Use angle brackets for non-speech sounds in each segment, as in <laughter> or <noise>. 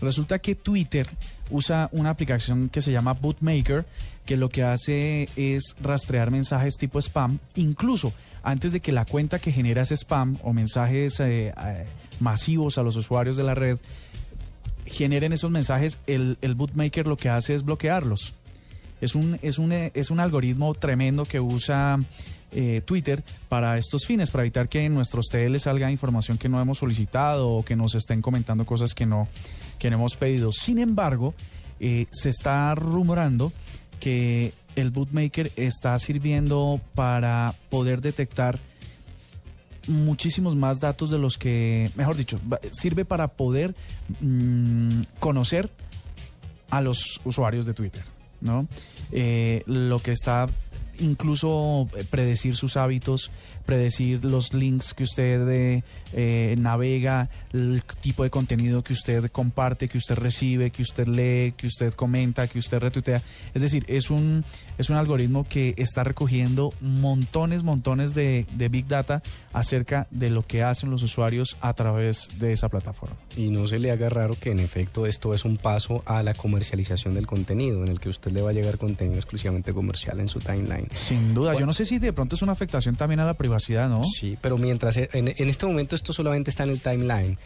Resulta que Twitter usa una aplicación que se llama Bootmaker, que lo que hace es rastrear mensajes tipo spam, incluso antes de que la cuenta que genera ese spam o mensajes eh, eh, masivos a los usuarios de la red generen esos mensajes, el, el bootmaker lo que hace es bloquearlos. Es un, es un, es un algoritmo tremendo que usa eh, Twitter para estos fines, para evitar que en nuestros TL salga información que no hemos solicitado o que nos estén comentando cosas que no, que no hemos pedido. Sin embargo, eh, se está rumorando que el bootmaker está sirviendo para poder detectar muchísimos más datos de los que, mejor dicho, sirve para poder mm, conocer a los usuarios de Twitter, ¿no? Eh, lo que está incluso eh, predecir sus hábitos, predecir los links que usted eh, eh, navega, el tipo de contenido que usted comparte, que usted recibe, que usted lee, que usted comenta, que usted retuitea. Es decir, es un, es un algoritmo que está recogiendo montones, montones de, de Big Data acerca de lo que hacen los usuarios a través de esa plataforma. Y no se le haga raro que en efecto esto es un paso a la comercialización del contenido, en el que usted le va a llegar contenido exclusivamente comercial en su timeline. Sin duda, yo no sé si de pronto es una afectación también a la privacidad, ¿no? Sí, pero mientras en, en este momento esto solamente está en el timeline.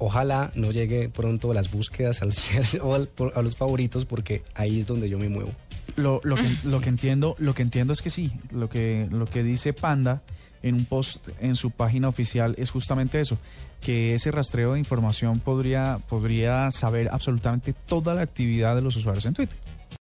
Ojalá no llegue pronto a las búsquedas al <laughs> o al, a los favoritos porque ahí es donde yo me muevo. Lo, lo, que, lo que entiendo, lo que entiendo es que sí, lo que, lo que dice Panda en un post en su página oficial es justamente eso, que ese rastreo de información podría, podría saber absolutamente toda la actividad de los usuarios en Twitter.